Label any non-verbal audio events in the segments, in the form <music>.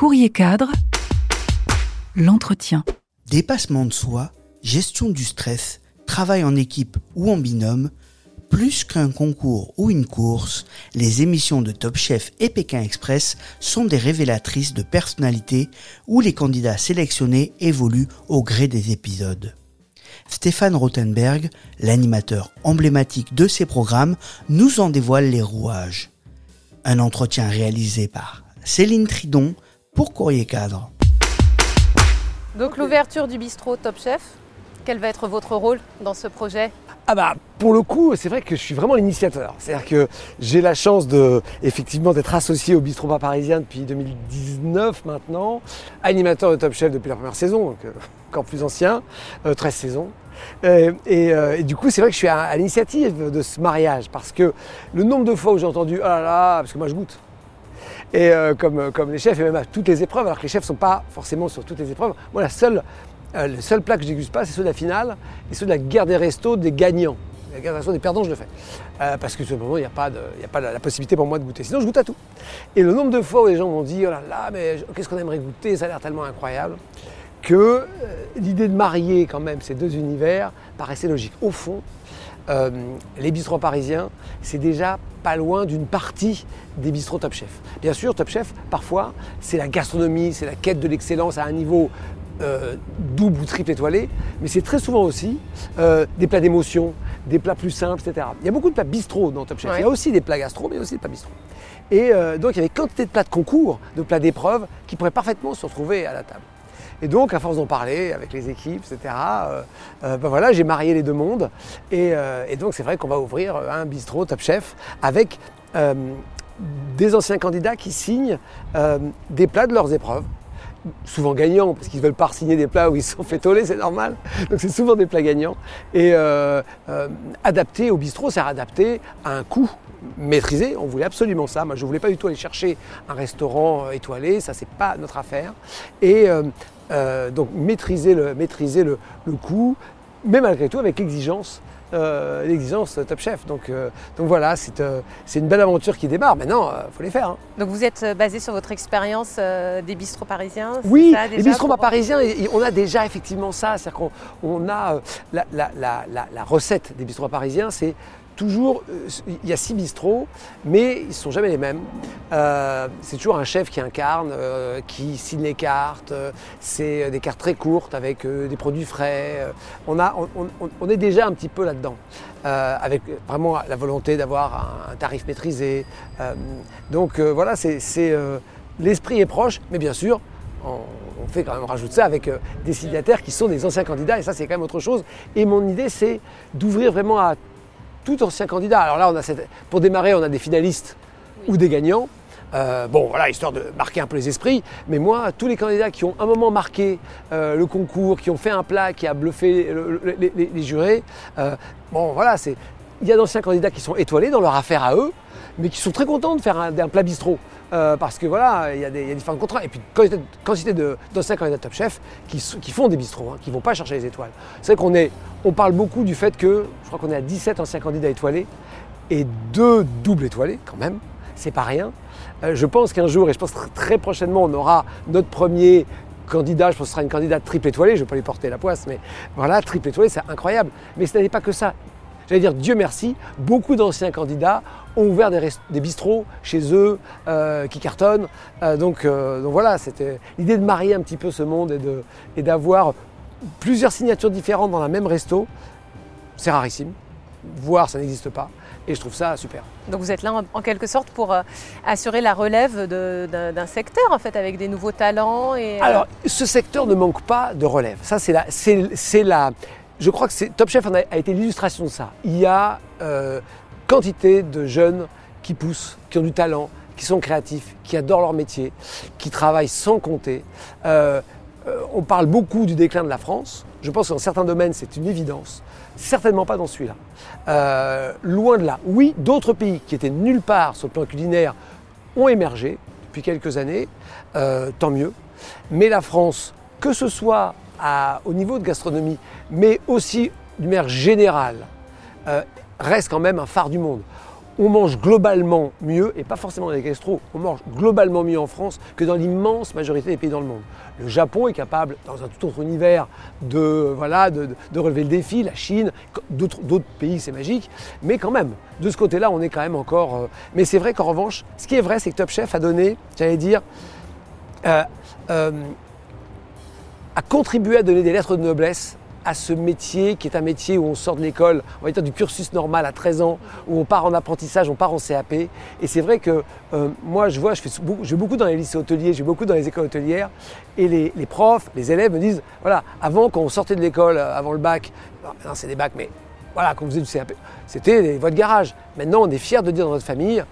Courrier cadre, l'entretien. Dépassement de soi, gestion du stress, travail en équipe ou en binôme, plus qu'un concours ou une course, les émissions de Top Chef et Pékin Express sont des révélatrices de personnalités où les candidats sélectionnés évoluent au gré des épisodes. Stéphane Rothenberg, l'animateur emblématique de ces programmes, nous en dévoile les rouages. Un entretien réalisé par Céline Tridon pour Courrier Cadre. Donc l'ouverture du bistrot Top Chef, quel va être votre rôle dans ce projet? Ah bah pour le coup, c'est vrai que je suis vraiment l'initiateur. C'est-à-dire que j'ai la chance de effectivement d'être associé au bistrot parisien depuis 2019 maintenant, animateur de Top Chef depuis la première saison, donc euh, encore plus ancien, 13 euh, saisons. Euh, et, du coup, c'est vrai que je suis à, l'initiative de ce mariage parce que le nombre de fois où j'ai entendu oh là là, parce que moi je goûte. Et comme, comme les chefs, et même à toutes les épreuves, alors que les chefs ne sont pas forcément sur toutes les épreuves. Moi, la seule euh, le seul plat que je pas, c'est ceux de la finale et ceux de la guerre des restos des gagnants. La guerre des restos des perdants, je le fais. Euh, parce que ce moment, il n'y a pas, a pas la, possibilité pour moi de goûter. Sinon, je goûte à tout. Et le nombre de fois où les gens m'ont dit Oh là là, mais qu'est-ce qu'on aimerait goûter Ça a l'air tellement incroyable que euh, l'idée de marier quand même ces deux univers paraissait logique. Au fond, les bistrots parisiens, c'est déjà pas loin d'une partie des bistrots Top Chef. Bien sûr, Top Chef, parfois, c'est la gastronomie, c'est la quête de l'excellence à un niveau euh, double ou triple étoilé, mais c'est très souvent aussi euh, des plats d'émotion, des plats plus simples, etc. Il y a beaucoup de plats bistrot dans Top Chef. Il y a aussi des plats gastro, mais aussi des plats bistrot. Et euh, donc il y avait quantité de plats de concours, de plats d'épreuve, qui pourraient parfaitement se retrouver à la table. Et donc, à force d'en parler avec les équipes, etc., ben voilà, j'ai marié les deux mondes. Et, et donc, c'est vrai qu'on va ouvrir un bistrot Top Chef avec des anciens candidats qui signent des plats de leurs épreuves souvent gagnants, parce qu'ils ne veulent pas signer des plats où ils sont fait toller, c'est normal. Donc c'est souvent des plats gagnants. Et euh, euh, adapté au bistrot, c'est adapté à un coût maîtrisé. On voulait absolument ça. Moi, je ne voulais pas du tout aller chercher un restaurant euh, étoilé, ça, c'est pas notre affaire. Et donc maîtriser le, maîtriser le, le coût, mais malgré tout avec exigence euh, l'exigence Top Chef. Donc, euh, donc voilà, euh, c'est une belle aventure qui démarre. Maintenant, il faut les faire. Hein. Donc vous êtes basé sur votre expérience des bistrots parisiens Oui, les bistrots parisiens, on a déjà effectivement ça. C'est-à-dire qu'on a la, la, la, la, recette des bistrots parisiens, c'est toujours, euh, il y a six bistrots, mais ils ne sont jamais les mêmes. Euh, c'est toujours un chef qui incarne, euh, qui signe les cartes. c'est des cartes très courtes avec des produits frais. On, a, on, est déjà un petit peu là-dedans, avec vraiment la volonté d'avoir un, tarif maîtrisé. donc voilà, c'est, l'esprit est proche, mais bien sûr, on, fait quand même rajouter ça avec des signataires qui sont des anciens candidats, et ça c'est quand même autre chose. Et mon idée c'est d'ouvrir vraiment à tout ancien candidat. Alors là, on a pour démarrer, on a des finalistes ou des gagnants. Euh, bon, voilà, histoire de marquer un peu les esprits. Mais moi, tous les candidats qui ont un moment marqué euh, le concours, qui ont fait un plat qui a bluffé les, jurés, euh, bon, voilà, c'est. Il y a d'anciens candidats qui sont étoilés dans leur affaire à eux, mais qui sont très contents de faire un, plat bistrot. Parce que voilà, il y, a différents contrats. Et puis, quantité d'anciens candidats Top Chef qui, font des bistrots, hein, qui ne vont pas chercher les étoiles. C'est vrai qu'on on parle beaucoup du fait que, je crois qu'on est à 17 anciens candidats étoilés et deux doubles étoilés quand même, c'est pas rien. Euh, je pense qu'un jour, et je pense très prochainement, on aura notre premier candidat, je pense que ce sera une candidate triple étoilée, je ne vais pas lui porter la poisse, mais voilà, triple étoilée, c'est incroyable. Mais ce n'est pas que ça. J'allais dire, Dieu merci, beaucoup d'anciens candidats ont ouvert des, bistrots chez eux euh, qui cartonnent. Euh, donc, donc, voilà, c'était l'idée de marier un petit peu ce monde et d'avoir plusieurs signatures différentes dans la même resto. C'est rarissime, voire ça n'existe pas. Et je trouve ça super. Donc vous êtes là en, quelque sorte pour euh, assurer la relève d'un secteur en fait avec des nouveaux talents. Et, euh, Alors ce secteur ne manque pas de relève. Ça c'est la, c'est la. Je crois que Top Chef a, été l'illustration de ça. Il y a euh, quantité de jeunes qui poussent, qui ont du talent, qui sont créatifs, qui adorent leur métier, qui travaillent sans compter. on parle beaucoup du déclin de la France. Je pense que dans certains domaines, c'est une évidence. Certainement pas dans celui-là. Euh, loin de là. Oui, d'autres pays qui étaient nulle part sur le plan culinaire ont émergé depuis quelques années, euh, tant mieux. Mais la France, que ce soit au niveau de gastronomie, mais aussi d'une manière générale, euh, reste quand même un phare du monde. on mange globalement mieux, et pas forcément dans les gastro, on mange globalement mieux en France que dans l'immense majorité des pays dans le monde. Le Japon est capable, dans un tout autre univers, de, voilà, de, relever le défi, la Chine, d'autres pays c'est magique, mais quand même, de ce côté-là, on est quand même encore... Euh, mais c'est vrai qu'en revanche, ce qui est vrai, c'est que Top Chef a donné, j'allais dire, euh, euh, a contribué à donner des lettres de noblesse à ce métier qui est un métier où on sort de l'école, on va dire du cursus normal à 13 ans, où on part en apprentissage, on part en CAP. Et c'est vrai que euh, moi, je vois, je, fais beaucoup, je vais beaucoup dans les lycées hôteliers, je vais beaucoup dans les écoles hôtelières, et les, profs, les élèves me disent, voilà, avant, quand on sortait de l'école, euh, avant le bac, c'est des bacs, mais voilà, quand vous faisait du CAP, c'était les voies de garage. Maintenant, on est fiers de dire dans notre famille,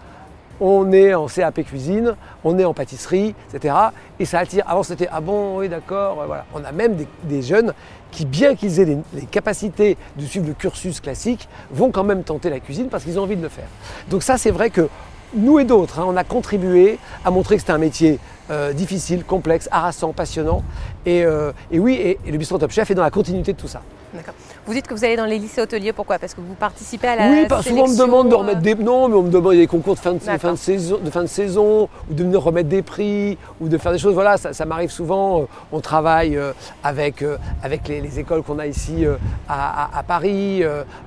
on est en CAP cuisine, on est en pâtisserie, etc. Et ça attire. Avant, c'était ah bon, oui, d'accord, voilà. On a même des, jeunes qui, bien qu'ils aient les, capacités de suivre le cursus classique, vont quand même tenter la cuisine parce qu'ils ont envie de le faire. Donc ça, c'est vrai que nous et d'autres, hein, on a contribué à montrer que c'était un métier euh, difficile, complexe, harassant, passionnant. Et, euh, oui, et, et, le bistrot Top Chef est dans la continuité de tout ça. D'accord. Vous dites que vous allez dans les lycées hôteliers, pourquoi? Parce que vous participez à la Oui, parce souvent on me demande de remettre des... Non, mais on me demande des concours de fin de, saison, de fin de saison, ou de venir remettre des prix, ou de faire des choses. Voilà, ça, m'arrive souvent. Euh, on travaille euh, avec, euh, avec les, écoles qu'on a ici à, Paris.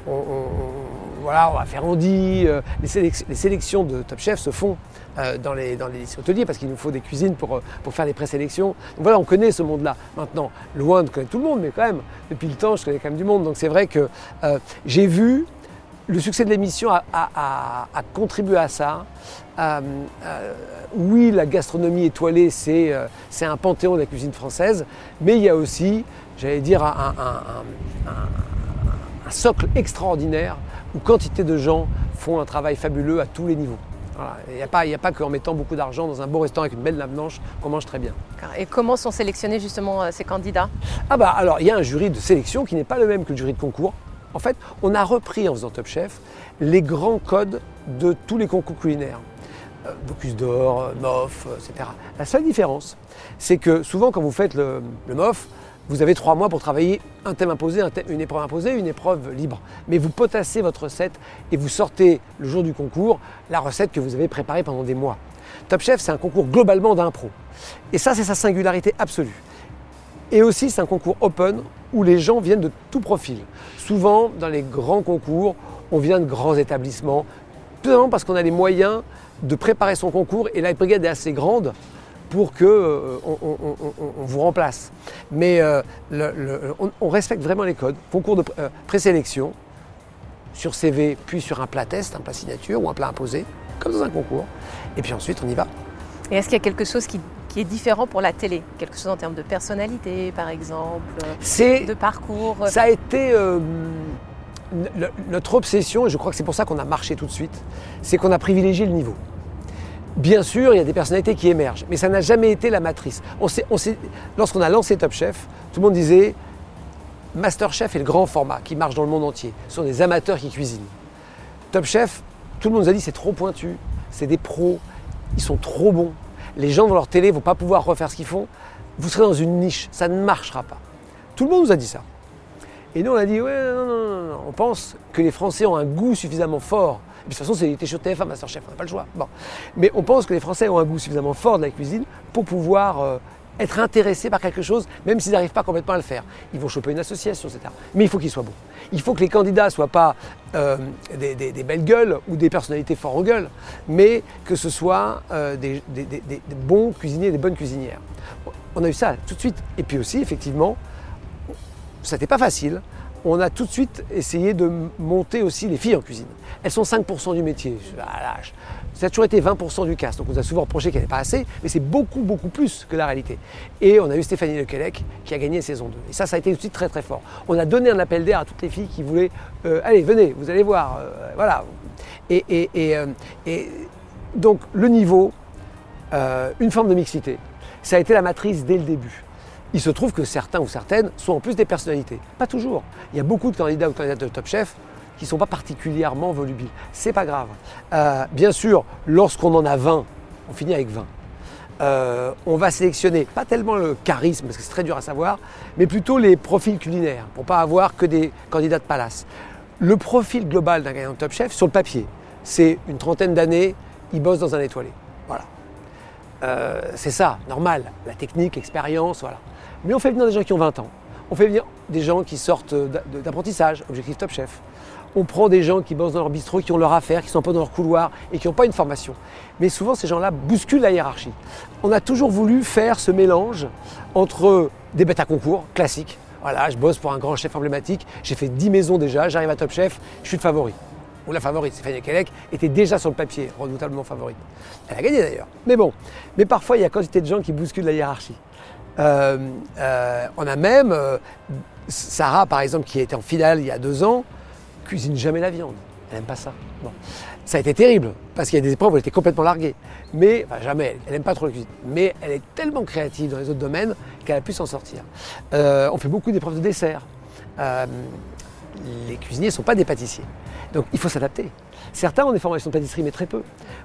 On, voilà, on va faire Andy. Les, les sélections de Top Chef se font euh, dans, les, dans les lycées hôteliers parce qu'il nous faut des cuisines pour, euh, pour faire les présélections. Donc voilà, on connaît ce monde-là. Maintenant, loin de connaître tout le monde, mais quand même, depuis le temps, je connais quand même du monde. Donc c'est vrai que euh, j'ai vu le succès de l'émission a, contribué à ça. oui, la gastronomie étoilée, c'est un panthéon de la cuisine française, mais il y a aussi, j'allais dire, un, un, socle extraordinaire où quantité de gens font un travail fabuleux à tous les niveaux. Il n'y a pas, pas qu'en mettant beaucoup d'argent dans un beau restaurant avec une belle lame blanche qu'on mange très bien. Et comment sont sélectionnés justement euh, ces candidats? Ah bah alors il y a un jury de sélection qui n'est pas le même que le jury de concours. En fait, on a repris en faisant Top Chef les grands codes de tous les concours culinaires. Euh, Bocuse d'or, euh, MOF, etc. La seule différence, c'est que souvent quand vous faites le, le MOF, vous avez trois mois pour travailler un thème imposé, une épreuve imposée, une épreuve libre. Mais vous potassez votre recette et vous sortez le jour du concours la recette que vous avez préparée pendant des mois. Top Chef, c'est un concours globalement d'impro. Et ça, c'est sa singularité absolue. Et aussi, c'est un concours open où les gens viennent de tout profil. Souvent, dans les grands concours, on vient de grands établissements, tout simplement parce qu'on a les moyens de préparer son concours et la brigade est assez grande pour qu'on euh, on, vous remplace. Mais euh, on, respecte vraiment les codes. Concours de euh, présélection, sur CV, puis sur un plat test, un plat signature ou un plat imposé, comme dans un concours. Et puis ensuite, on y va. Et est-ce qu'il y a quelque chose qui, est différent pour la télé? Quelque chose en termes de personnalité, par exemple De parcours? Ça a été notre obsession, et je crois que c'est pour ça qu'on a marché tout de suite, c'est qu'on a privilégié le niveau. Bien sûr, il y a des personnalités qui émergent, mais ça n'a jamais été la matrice. lorsqu'on a lancé Top Chef, tout le monde disait Master Chef est le grand format qui marche dans le monde entier. Ce sont des amateurs qui cuisinent. Top Chef, tout le monde nous a dit c'est trop pointu, c'est des pros, ils sont trop bons. Les gens dans leur télé ne vont pas pouvoir refaire ce qu'ils font. Vous serez dans une niche, ça ne marchera pas. Tout le monde nous a dit ça. Et nous, on a dit ouais, non, non, non. On pense que les Français ont un goût suffisamment fort de toute façon, c'était sur TF1, Masterchef, on n'a pas le choix. Bon. Mais on pense que les Français ont un goût suffisamment fort de la cuisine pour pouvoir euh, être intéressés par quelque chose, même s'ils n'arrivent pas complètement à le faire. Ils vont choper une association, etc. Mais il faut qu'ils soient bons. Il faut que les candidats ne soient pas euh, des, belles gueules ou des personnalités fort en gueule, mais que ce soit euh, des, bons cuisiniers des bonnes cuisinières. On a eu ça tout de suite. Et puis aussi, effectivement, ça n'était pas facile on a tout de suite essayé de monter aussi les filles en cuisine. Elles sont 5% du métier. Ça a toujours été 20% du cast. Donc on nous a souvent reproché qu'elle n'est pas assez, mais c'est beaucoup, beaucoup plus que la réalité. Et on a eu Stéphanie Lequelec qui a gagné saison 2. Et ça, ça a été tout de suite très, très fort. On a donné un appel d'air à toutes les filles qui voulaient euh, Allez, venez, vous allez voir. Euh, voilà. Euh, et, donc le niveau, une forme de mixité, ça a été la matrice dès le début. Il se trouve que certains ou certaines sont en plus des personnalités. Pas toujours. Il y a beaucoup de candidats ou candidates de Top Chef qui ne sont pas particulièrement volubiles. C'est pas grave. Euh, bien sûr, lorsqu'on en a 20, on finit avec 20. Euh, on va sélectionner pas tellement le charisme, parce que c'est très dur à savoir, mais plutôt les profils culinaires, pour pas avoir que des candidats de palace. Le profil global d'un gagnant de Top Chef, sur le papier, c'est une trentaine d'années, il bosse dans un étoilé. Voilà. Euh, c'est ça, normal. La technique, l'expérience, voilà. Mais on fait venir des gens qui ont 20 ans. On fait venir des gens qui sortent d'apprentissage, objectif Top Chef. On prend des gens qui bossent dans leur bistrot, qui ont leur affaire, qui sont pas dans leur couloir et qui n'ont pas une formation. Mais souvent, ces gens-là bousculent la hiérarchie. On a toujours voulu faire ce mélange entre des bêtes à concours classiques. Voilà, je bosse pour un grand chef emblématique, j'ai fait 10 maisons déjà, j'arrive à Top Chef, je suis le favori. Ou la favorite, Stéphanie Kelec était déjà sur le papier, redoutablement favorite. Elle a gagné d'ailleurs. Mais bon, mais parfois il y a quantité de gens qui bousculent la hiérarchie. Euh, euh, on a même euh, Sarah, par exemple, qui était en finale il y a deux ans, cuisine jamais la viande. Elle n'aime pas ça. Ça a été terrible, parce qu'il y a des épreuves où elle était complètement larguée. Mais, enfin jamais, elle n'aime pas trop la cuisine. Mais elle est tellement créative dans les autres domaines qu'elle a pu s'en sortir. on fait beaucoup d'épreuves de dessert. les cuisiniers ne sont pas des pâtissiers. Donc il faut s'adapter. Certains ont des formations de pâtisserie, mais très peu.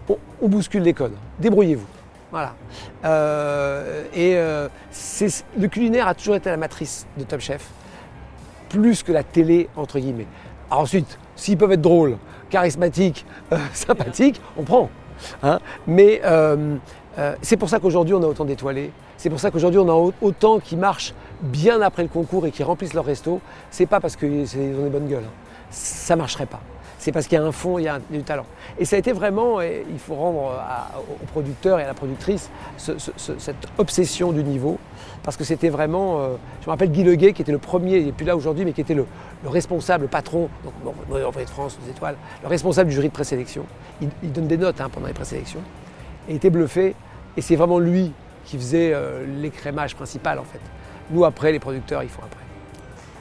on bouscule les codes. Débrouillez-vous. Voilà. Euh, et euh, le culinaire a toujours été la matrice de Top Chef, plus que la télé, entre guillemets. ensuite, s'ils peuvent être drôles, charismatiques, euh, <laughs> sympathiques, on prend. Hein. Mais c'est pour ça qu'aujourd'hui on a autant d'étoilés. C'est pour ça qu'aujourd'hui on a autant qui marchent bien après le concours et qui remplissent leur resto. C'est pas parce qu'ils ont des bonnes gueules. Hein. Ça marcherait pas c'est parce qu'il y a un fond, il y a, du talent. Et ça a été vraiment, il faut rendre au producteur et à la productrice cette obsession du niveau, parce que c'était vraiment, euh, je me rappelle Guy Leguet qui était le premier, il n'est plus là aujourd'hui, mais qui était le, responsable, le patron, donc bon, de France, les étoiles, le responsable du jury de présélection. Il, donne des notes hein, pendant les présélections, et il était bluffé, et c'est vraiment lui qui faisait euh, l'écrémage principal en fait. Nous après, les producteurs, ils font après.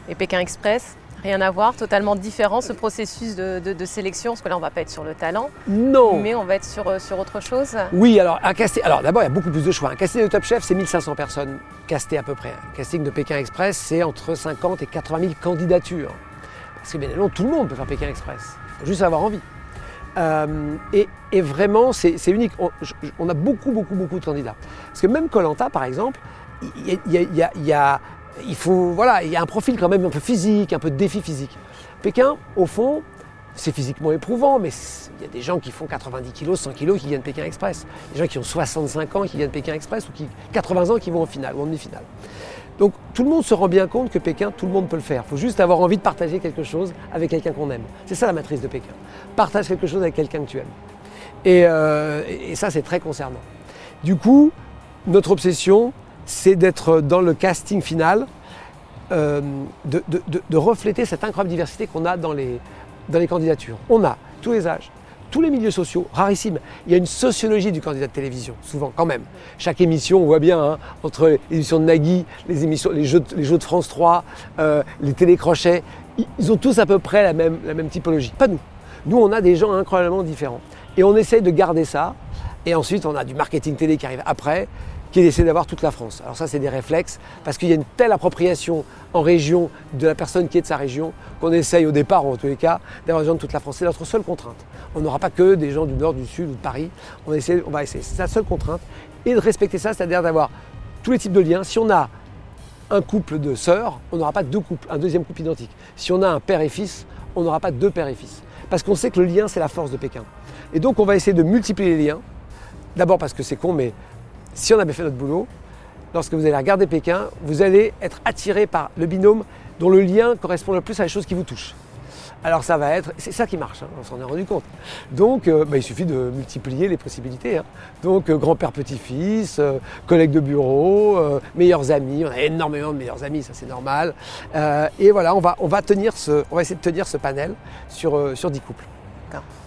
Et Pékin Express, Rien à voir, totalement différent ce processus de, sélection, parce que là on va pas être sur le talent. Non. Mais on va être sur, euh, sur autre chose. Oui, alors un casting. Alors d'abord il y a beaucoup plus de choix. Un casting de Top Chef, c'est 1500 personnes castées à peu près. Un casting de Pékin Express, c'est entre 50 et 80 000 candidatures. Parce que bien évidemment, tout le monde peut faire Pékin Express. Il faut juste avoir envie. Euh, et, vraiment, c'est unique. On, a beaucoup, beaucoup, beaucoup de candidats. Parce que même Colanta, par exemple, il y a il faut, voilà, il y a un profil quand même un peu physique, un peu de défi physique. Pékin, au fond, c'est physiquement éprouvant, mais il y a des gens qui font 90 kg, 100 kg qui viennent Pékin Express. Des gens qui ont 65 ans qui viennent Pékin Express ou qui 80 ans qui vont en finale ou en demi-finale. Donc tout le monde se rend bien compte que Pékin, tout le monde peut le faire. Il faut juste avoir envie de partager quelque chose avec quelqu'un qu'on aime. C'est ça la matrice de Pékin. Partage quelque chose avec quelqu'un que tu aimes. Et, euh, et ça, c'est très concernant. Du coup, notre obsession, c'est d'être dans le casting final, euh, de, refléter cette incroyable diversité qu'on a dans les, candidatures. On a tous les âges, tous les milieux sociaux, rarissime. Il y a une sociologie du candidat de télévision, souvent quand même. Chaque émission, on voit bien, hein, entre les émissions de Nagui, les, émissions, les, jeux, les jeux de France 3, euh, les télécrochets, ils ont tous à peu près la même, la même typologie. Pas nous. Nous, on a des gens incroyablement différents. Et on essaye de garder ça. Et ensuite, on a du marketing télé qui arrive après qui essaie d'avoir toute la France. Alors ça, c'est des réflexes, parce qu'il y a une telle appropriation en région de la personne qui est de sa région, qu'on essaye au départ, en tous les cas, d'avoir des de toute la France. C'est notre seule contrainte. On n'aura pas que des gens du nord, du sud ou de Paris. On va essayer. C'est la seule contrainte. Et de respecter ça, c'est-à-dire d'avoir tous les types de liens. Si on a un couple de sœurs, on n'aura pas deux couples, un deuxième couple identique. Si on a un père et fils, on n'aura pas deux pères et fils. Parce qu'on sait que le lien, c'est la force de Pékin. Et donc, on va essayer de multiplier les liens. D'abord parce que c'est con, mais si on avait fait notre boulot, lorsque vous allez regarder Pékin, vous allez être attiré par le binôme dont le lien correspond le plus à la chose qui vous touche. Alors ça va être, c'est ça qui marche, hein, on s'en est rendu compte. Donc euh, bah, il suffit de multiplier les possibilités. Hein. Donc euh, grand-père, petit-fils, euh, collègues de bureau, meilleurs amis, on a énormément de meilleurs amis, ça c'est normal. et voilà, on va, tenir ce, essayer de tenir ce panel sur, sur 10 couples.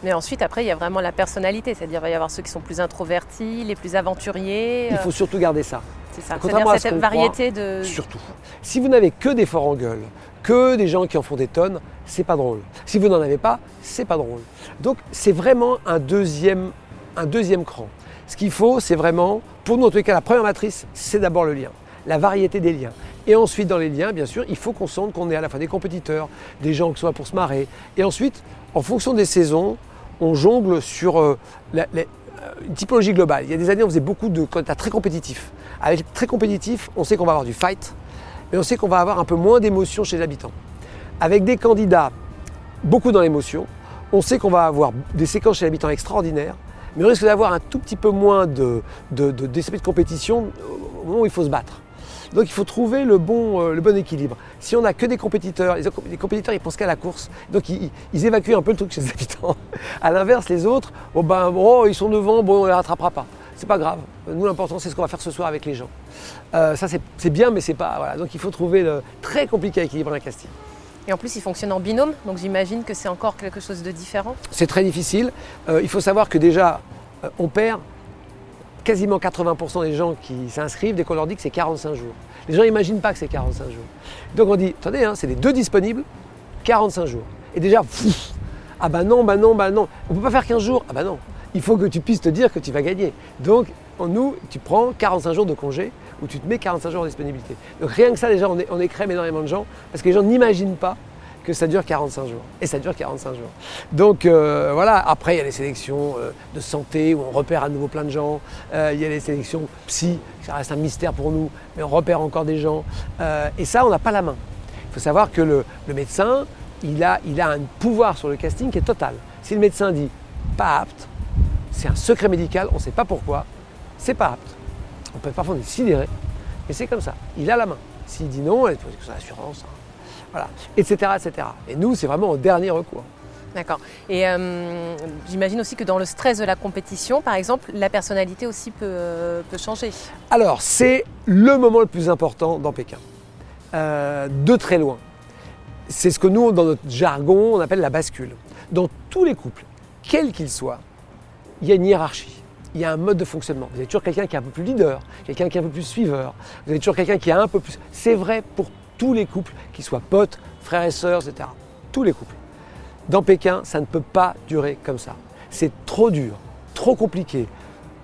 Mais ensuite, après, il y a vraiment la personnalité, c'est-à-dire qu'il va y avoir ceux qui sont plus introvertis, les plus aventuriers. Il faut surtout garder ça. C'est ça, c'est-à-dire cette variété de... Surtout. Si vous n'avez que des forts en gueule, que des gens qui en font des tonnes, c'est pas drôle. Si vous n'en avez pas, c'est pas drôle. Donc c'est vraiment un deuxième, un deuxième cran. Ce qu'il faut, c'est vraiment, pour nous en tous les cas, la première matrice, c'est d'abord le lien, la variété des liens. Et ensuite, dans les liens, bien sûr, il faut qu'on sente qu'on est à la fois des compétiteurs, des gens qui sont pour se marrer. Et ensuite, en fonction des saisons, on jongle sur euh, euh, une typologie globale. Il y a des années, on faisait beaucoup de candidats très compétitifs. Avec très compétitif, on sait qu'on va avoir du fight, mais on sait qu'on va avoir un peu moins d'émotion chez les habitants. Avec des candidats beaucoup dans l'émotion, on sait qu'on va avoir des séquences chez l'habitant extraordinaires, mais on risque d'avoir un tout petit peu moins de, de compétition au moment où il faut se battre. Donc il faut trouver le bon, euh, le bon équilibre. Si on n'a que des compétiteurs, les, les compétiteurs ils pensent qu'à la course, donc ils, ils, évacuent un peu le truc chez les <laughs> habitants. À l'inverse, les autres, oh ben, oh, ils sont devant, bon, on les rattrapera pas. C'est pas grave. Nous l'important c'est ce qu'on va faire ce soir avec les gens. Euh, ça c'est bien, mais c'est pas voilà. Donc il faut trouver le très compliqué à équilibrer un casting. Et en plus, il fonctionne en binôme, donc j'imagine que c'est encore quelque chose de différent. C'est très difficile. Euh, il faut savoir que déjà, on perd quasiment 80% des gens qui s'inscrivent dès qu'on leur dit que c'est 45 jours. Les gens n'imaginent pas que c'est 45 jours. Donc on dit, attendez, hein, c'est les deux disponibles, 45 jours. Et déjà, ah bah non, bah non, bah non. On ne peut pas faire 15 jours. Ah bah non. Il faut que tu puisses te dire que tu vas gagner. Donc, en nous, tu prends 45 jours de congé où tu te mets 45 jours en disponibilité. Donc rien que ça, déjà, on, est, on écrème énormément de gens parce que les gens n'imaginent pas que ça dure 45 jours. Et ça dure 45 jours. Donc euh, voilà, après il y a les sélections euh, de santé où on repère à nouveau plein de gens. Euh, il y a les sélections psy, ça reste un mystère pour nous, mais on repère encore des gens. Et ça, on n'a pas la main. Il faut savoir que le, médecin, il a, un pouvoir sur le casting qui est total. Si le médecin dit pas apte, c'est un secret médical, on ne sait pas pourquoi, c'est pas apte. On peut parfois décider, mais c'est comme ça. Il a la main. S'il dit non, il faut son assurance, hein. Voilà, etc., etc. Et nous, c'est vraiment au dernier recours. D'accord. Et euh, j'imagine aussi que dans le stress de la compétition, par exemple, la personnalité aussi peut, euh, peut changer. Alors, c'est le moment le plus important dans Pékin, euh, de très loin. C'est ce que nous, dans notre jargon, on appelle la bascule. Dans tous les couples, quels qu'ils soient, il y a une hiérarchie il y a un mode de fonctionnement. Vous avez toujours quelqu'un qui est un peu plus leader, quelqu'un qui est un peu plus suiveur, vous avez toujours quelqu'un qui est un peu plus. C'est vrai pour tous les couples, qu'ils soient potes, frères et sœurs, etc. Tous les couples. Dans Pékin, ça ne peut pas durer comme ça. C'est trop dur, trop compliqué.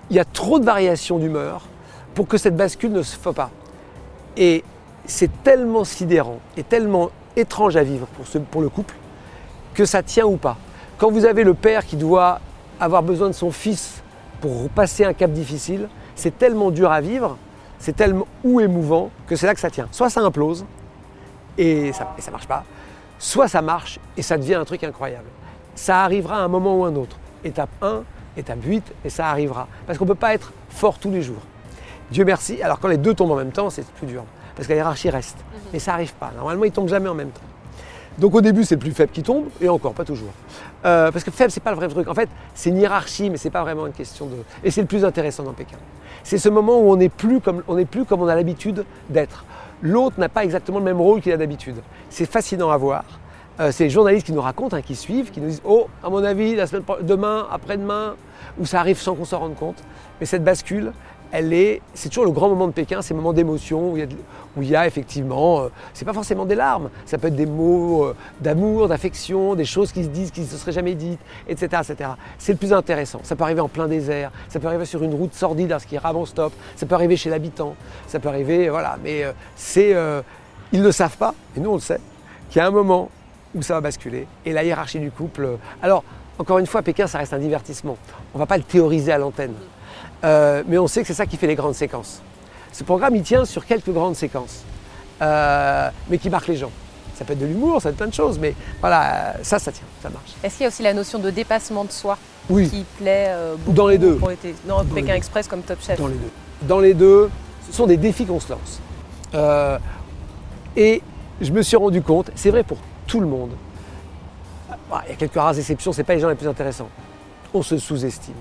Il y a trop de variations d'humeur pour que cette bascule ne se fasse pas. Et c'est tellement sidérant et tellement étrange à vivre pour, le couple que ça tient ou pas. Quand vous avez le père qui doit avoir besoin de son fils pour passer un cap difficile, c'est tellement dur à vivre, c'est tellement ou émouvant que c'est là que ça tient. Soit ça implose et ça ne marche pas, soit ça marche et ça devient un truc incroyable. Ça arrivera à un moment ou un autre. Étape 1, étape 8 et ça arrivera. Parce qu'on ne peut pas être fort tous les jours. Dieu merci. Alors quand les deux tombent en même temps, c'est plus dur. Parce que la hiérarchie reste. Mais ça n'arrive pas. Normalement, ils ne tombent jamais en même temps. Donc au début, c'est le plus faible qui tombe, et encore, pas toujours. Euh, parce que faible, c'est pas le vrai truc. En fait, c'est une hiérarchie, mais c'est pas vraiment une question de. Et c'est le plus intéressant dans Pékin. C'est ce moment où on n'est plus comme on n'est plus comme on a l'habitude d'être. L'autre n'a pas exactement le même rôle qu'il a d'habitude. C'est fascinant à voir. Euh, c'est les journalistes qui nous racontent, hein, qui suivent, qui nous disent Oh, à mon avis, la semaine demain, après-demain, où ça arrive sans qu'on s'en rende compte. Mais cette bascule, c'est toujours le grand moment de Pékin, ces moments d'émotion où il y a, effectivement, euh, c'est pas forcément des larmes, ça peut être des mots euh, d'amour, d'affection, des choses qui se disent, qui ne se seraient jamais dites, etc., etc. C'est le plus intéressant. Ça peut arriver en plein désert, ça peut arriver sur une route sordide, à ce qui bon stop, ça peut arriver chez l'habitant, ça peut arriver, voilà. Mais euh, c'est, ils ne savent pas, et nous on le sait, qu'il y a un moment où ça va basculer et la hiérarchie du couple. alors, encore une fois, Pékin, ça reste un divertissement. On ne va pas le théoriser à l'antenne. Euh, mais on sait que c'est ça qui fait les grandes séquences. Ce programme, il tient sur quelques grandes séquences, euh, mais qui marquent les gens. Ça peut être de l'humour, ça peut être plein de choses, mais voilà, ça, ça tient, ça marche. Est-ce qu'il y a aussi la notion de dépassement de soi oui. qui plaît euh, beaucoup Dans les deux. Pour les dans, dans Pékin Express comme Top Chef Dans les deux. Dans les deux, ce sont des défis qu'on se lance. Euh, et je me suis rendu compte, c'est vrai pour tout le monde, bah, il y a quelques rares exceptions, ce pas les gens les plus intéressants. On se sous-estime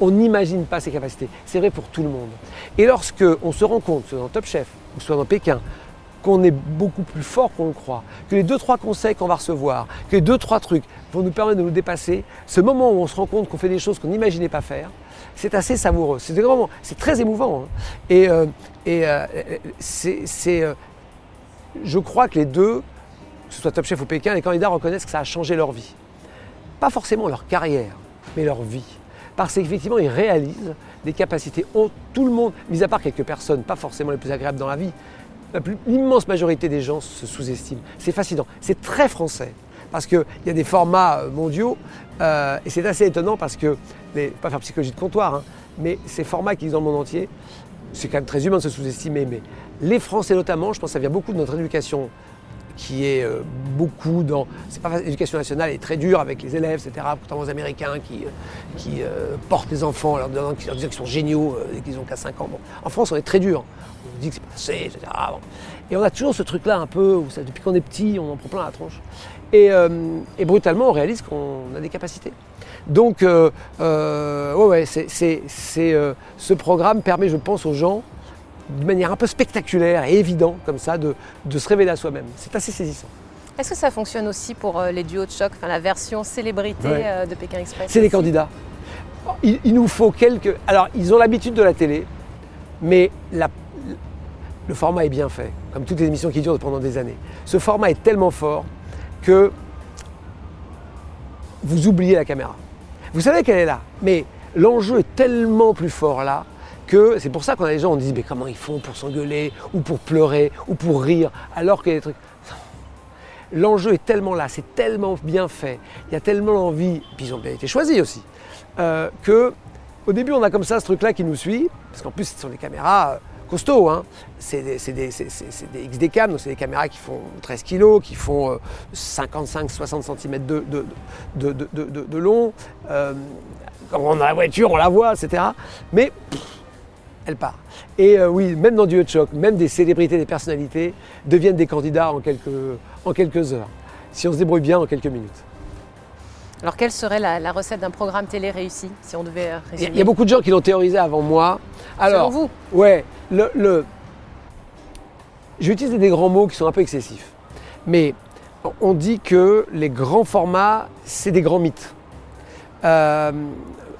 on n'imagine pas ses capacités. C'est vrai pour tout le monde. Et lorsque on se rend compte, soit dans Top Chef ou soit dans Pékin, qu'on est beaucoup plus fort qu'on le croit, que les deux trois conseils qu'on va recevoir, que les deux trois trucs vont nous permettre de nous dépasser, ce moment où on se rend compte qu'on fait des choses qu'on n'imaginait pas faire, c'est assez savoureux. C'est c'est très émouvant. Hein. Et, euh, euh, c'est, euh, je crois que les deux, que ce soit Top Chef ou Pékin, les candidats reconnaissent que ça a changé leur vie. Pas forcément leur carrière, mais leur vie parce qu'effectivement, ils réalisent des capacités. tout le monde, mis à part quelques personnes, pas forcément les plus agréables dans la vie, l'immense majorité des gens se sous-estiment. C'est fascinant. C'est très français. Parce qu'il y a des formats euh, mondiaux, euh, et c'est assez étonnant parce que, pas faire psychologie de comptoir, hein, mais ces formats qui existent dans le monde entier, c'est quand même très humain de se sous-estimer, mais les Français notamment, je pense que ça vient beaucoup de notre éducation qui est euh, beaucoup dans. C'est pas l'éducation nationale est très dure avec les élèves, etc. Pourtant aux Américains qui, euh, qui euh, portent les enfants en leur disant qu'ils sont géniaux et qu'ils ont qu'à 5 ans. Bon. En France, on est très dur. On dit que c'est pas assez, etc. Et on a toujours ce truc-là un peu, depuis qu'on est petit, on en prend plein la tronche. Et, et brutalement, on réalise qu'on a des capacités. Donc, ouais, ouais, c'est, ce programme permet, je pense, aux gens de manière un peu spectaculaire et évidente comme ça de, se révéler à soi-même. C'est assez saisissant. Est-ce que ça fonctionne aussi pour euh, les duos de choc, enfin la version célébrité euh, de Pékin Express C'est les candidats. Il, nous faut quelques. Alors, ils ont l'habitude de la télé, mais le format est bien fait, comme toutes les émissions qui durent pendant des années. Ce format est tellement fort que vous oubliez la caméra. Vous savez qu'elle est là, mais l'enjeu est tellement plus fort là que c'est pour ça qu'on a des gens, on dit mais comment ils font pour s'engueuler, ou pour pleurer, ou pour rire, alors a des trucs. L'enjeu est tellement là, c'est tellement bien fait, il y a tellement envie, puis ils ont bien été choisis aussi, euh, que au début on a comme ça ce truc-là qui nous suit, parce qu'en plus ce sont des caméras euh, costauds, hein. c'est des, des, XD cam, donc c'est des caméras qui font 13 kg, qui font 55-60 euh, cm de, de, long. quand on a la voiture, on la voit, etc. Mais elle part. Et euh, oui, même dans Duo de choc, même des célébrités, des personnalités deviennent des candidats en quelques, en quelques heures, si on se débrouille bien en quelques minutes. Alors quelle serait la, recette d'un programme télé réussi, si on devait euh, résumer Il y a beaucoup de gens qui l'ont théorisé avant moi. Alors, Selon vous Ouais, le, le... utiliser des grands mots qui sont un peu excessifs. Mais on dit que les grands formats, c'est des grands mythes. Euh,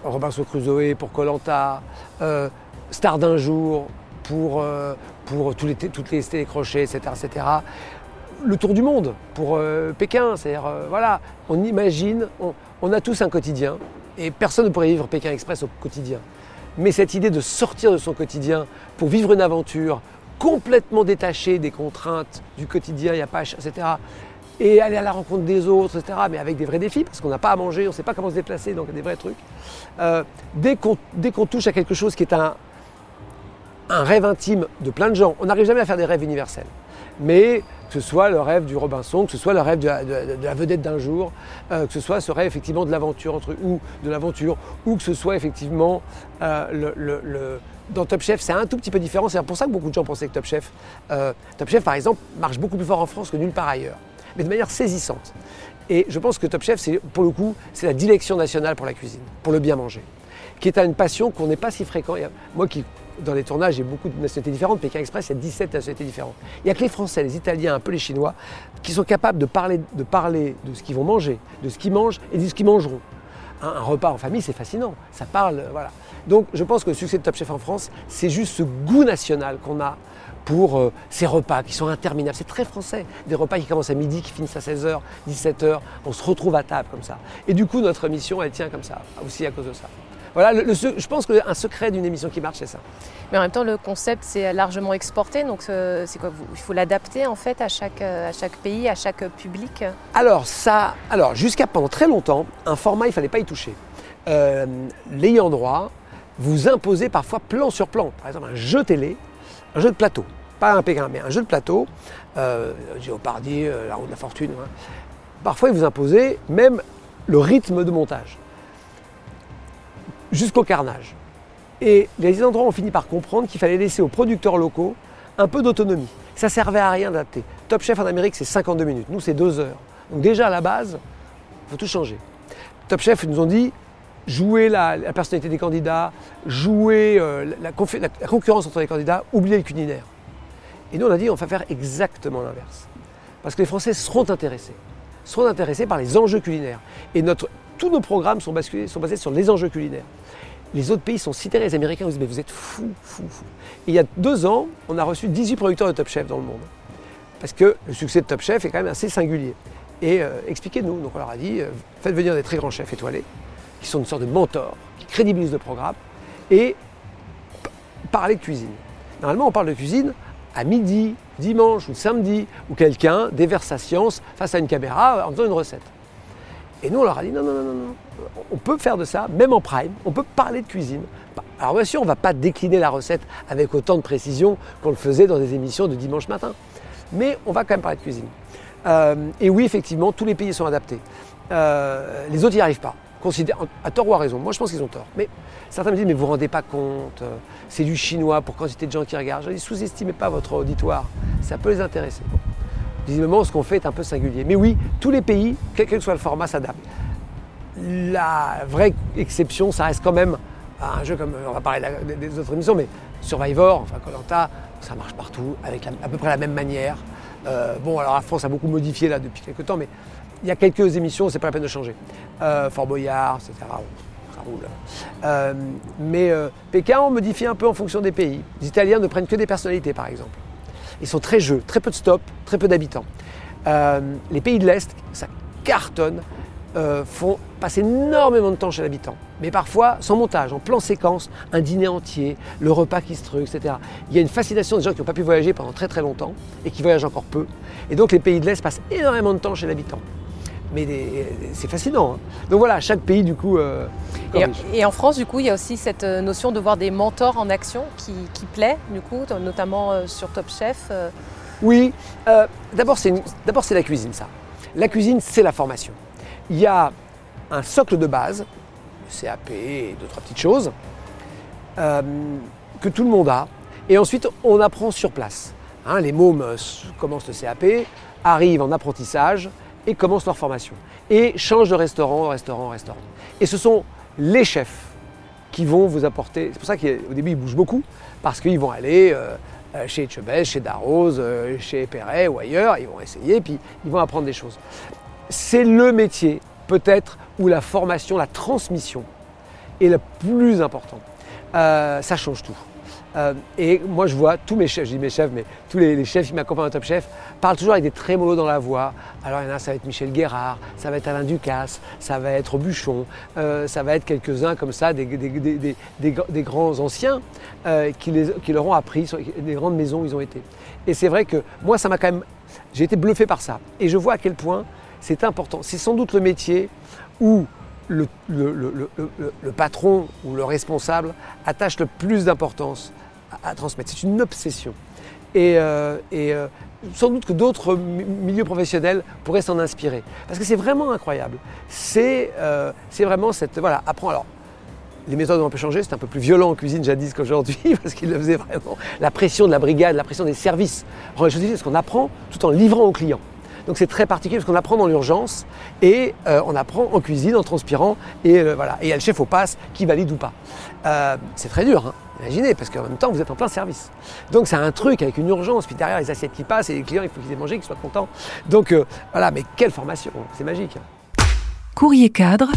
Robinson Crusoe pour Colanta, euh, Star d'un jour pour, euh, pour les, toutes les télécrochets, etc., etc. Le tour du monde pour euh, Pékin, c'est-à-dire, euh, voilà, on imagine, on, a tous un quotidien et personne ne pourrait vivre Pékin Express au quotidien. Mais cette idée de sortir de son quotidien pour vivre une aventure complètement détachée des contraintes du quotidien, il n'y a pas, etc., et aller à la rencontre des autres, etc., mais avec des vrais défis, parce qu'on n'a pas à manger, on ne sait pas comment se déplacer, donc des vrais trucs. dès qu'on touche à quelque chose qui est un, un rêve intime de plein de gens. On n'arrive jamais à faire des rêves universels. Mais que ce soit le rêve du Robinson, que ce soit le rêve de la, vedette d'un jour, euh, que ce soit ce rêve effectivement de l'aventure entre ou de l'aventure, ou que ce soit effectivement euh, le, dans Top Chef, c'est un tout petit peu différent. C'est pour ça que beaucoup de gens pensaient que Top Chef, euh, Top Chef par exemple, marche beaucoup plus fort en France que nulle part ailleurs, mais de manière saisissante. Et je pense que Top Chef, c'est pour le coup, c'est la direction nationale pour la cuisine, pour le bien manger, qui est une passion qu'on n'est pas si fréquent. Moi qui dans les tournages, il y a beaucoup de nationalités différentes. Pékin Express, il y a 17 nationalités différentes. Il n'y a que les Français, les Italiens, un peu les Chinois, qui sont capables de parler de, parler de ce qu'ils vont manger, de ce qu'ils mangent et de ce qu'ils mangeront. Un, repas en famille, c'est fascinant. Ça parle, euh, voilà. Donc, je pense que le succès de Top Chef en France, c'est juste ce goût national qu'on a pour euh, ces repas qui sont interminables. C'est très français. Des repas qui commencent à midi, qui finissent à 16h, 17h. On se retrouve à table comme ça. Et du coup, notre émission, elle tient comme ça, aussi à cause de ça. Voilà, je pense qu'un secret d'une émission qui marche, c'est ça. Mais en même temps, le concept, c'est largement exporté, donc euh, c'est quoi Il faut l'adapter en fait à chaque, euh, à chaque pays, à chaque public Alors, ça, alors jusqu'à pendant très longtemps, un format, il ne fallait pas y toucher. Euh, L'ayant droit vous imposez parfois plan sur plan. Par exemple, un jeu télé, un jeu de plateau. Pas un Pékin, mais un jeu de plateau. Euh, Géopardy, La roue de la fortune. Parfois, il vous imposez même le rythme de montage jusqu'au carnage. Et les endroits ont fini par comprendre qu'il fallait laisser aux producteurs locaux un peu d'autonomie. Ça servait à rien d'adapter. Top Chef en Amérique, c'est 52 minutes. Nous, c'est 2 heures. Donc déjà, à la base, il faut tout changer. Top Chef nous ont dit, jouer la, personnalité des candidats, jouer euh, la, concurrence entre les candidats, oublier le culinaire. Et nous, on a dit, on va faire exactement l'inverse. Parce que les Français seront intéressés. Seront intéressés par les enjeux culinaires. Et notre, tous nos programmes sont, sont basés sur les enjeux culinaires. Les autres pays sont cités, les Américains vous disent mais vous êtes fous, fous, fous. il y a deux ans, on a reçu 18 producteurs de Top Chef dans le monde. Parce que le succès de Top Chef est quand même assez singulier. Et euh, expliquez-nous. Donc on leur a dit, euh, faites venir des très grands chefs étoilés, qui sont une sorte de mentors, qui crédibilisent le programme, et parler de cuisine. Normalement, on parle de cuisine à midi, dimanche ou samedi, où quelqu'un déverse sa science face à une caméra en faisant une recette. Et nous, on leur a dit non, non, non, non, on peut faire de ça, même en prime, on peut parler de cuisine. Alors bien sûr, on ne va pas décliner la recette avec autant de précision qu'on le faisait dans des émissions de dimanche matin, mais on va quand même parler de cuisine. et oui, effectivement, tous les pays sont adaptés. les autres n'y arrivent pas. à tort ou à raison. Moi, je pense qu'ils ont tort. Mais certains me disent, mais vous ne vous rendez pas compte, c'est du chinois pour quantité de gens qui regardent. Je dis, sous-estimez pas votre auditoire, ça peut les intéresser. Visiblement, ce qu'on fait est un peu singulier. Mais oui, tous les pays, quel que soit le format, s'adaptent. La vraie exception, ça reste quand même un jeu comme, on va parler des autres émissions, mais Survivor, enfin Colanta, ça marche partout, avec à peu près la même manière. Euh, bon, alors la France a beaucoup modifié là depuis quelques temps, mais il y a quelques émissions, c'est pas la peine de changer. Euh, Fort Boyard, etc. ça roule. Euh, mais Pékin, on modifie un peu en fonction des pays. Les Italiens ne prennent que des personnalités, par exemple. Ils sont très jeux, très peu de stops, très peu d'habitants. les pays de l'Est, ça cartonne. Euh, font passer énormément de temps chez l'habitant. Mais parfois, sans montage, en plan séquence, un dîner entier, le repas qui se truc, etc. Il y a une fascination des gens qui n'ont pas pu voyager pendant très très longtemps et qui voyagent encore peu. Et donc les pays de l'Est passent énormément de temps chez l'habitant. Mais c'est fascinant. Hein. Donc voilà, chaque pays du coup. Euh, et, en France, du coup, il y a aussi cette euh, notion de voir des mentors en action qui, plaît, du coup, notamment sur Top Chef. Oui, d'abord c'est la cuisine, ça. La cuisine, c'est la formation il y a un socle de base, le CAP et deux, trois petites choses, euh, que tout le monde a. Et ensuite, on apprend sur place. Hein, les mômes commencent le CAP, arrivent en apprentissage et commencent leur formation. Et changent de restaurant en restaurant en restaurant. Et ce sont les chefs qui vont vous apporter. C'est pour ça qu'au début, ils bougent beaucoup, parce qu'ils vont aller euh, chez Etchebest, chez Darroze, euh, chez Perret ou ailleurs, ils vont essayer, puis ils vont apprendre des choses c'est le métier peut-être où la formation, la transmission est la plus importante. Euh, ça change tout. Euh, et moi, je vois tous mes chefs, je dis mes chefs, mais tous les, chefs qui m'accompagnent en Top Chef parlent toujours avec des trémolos dans la voix. Alors, il y en a, ça va être Michel Guérard, ça va être Alain Ducasse, ça va être Buchon, euh, ça va être quelques-uns comme ça, des, grands anciens qui, les, qui, leur ont appris, sur des grandes maisons où ils ont été. Et c'est vrai que moi, ça m'a quand même. J'ai été bluffé par ça. Et je vois à quel point c'est important. C'est sans doute le métier où le, patron ou le responsable attache le plus d'importance à, transmettre. C'est une obsession. Et, euh, euh, sans doute que d'autres milieux professionnels pourraient s'en inspirer. Parce que c'est vraiment incroyable. C'est euh, vraiment cette... Voilà, apprends alors. Les méthodes ont un peu changé, c'est un peu plus violent en cuisine jadis qu'aujourd'hui, <laughs> parce qu'il le faisait vraiment. La pression de la brigade, la pression des services rend les choses qu'on apprend tout en livrant aux clients. Donc c'est très particulier parce qu'on apprend dans l'urgence et on apprend en cuisine, en transpirant, et voilà. Et il y a le chef au passe qui valide ou pas. C'est très dur, hein. Imaginez, parce qu'en même temps vous êtes en plein service. Donc c'est un truc avec une urgence, puis derrière les assiettes qui passent et les clients il faut qu'ils aient mangé, qu'ils soient contents. Donc voilà, mais quelle formation, c'est magique. Courrier cadre,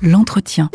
l'entretien.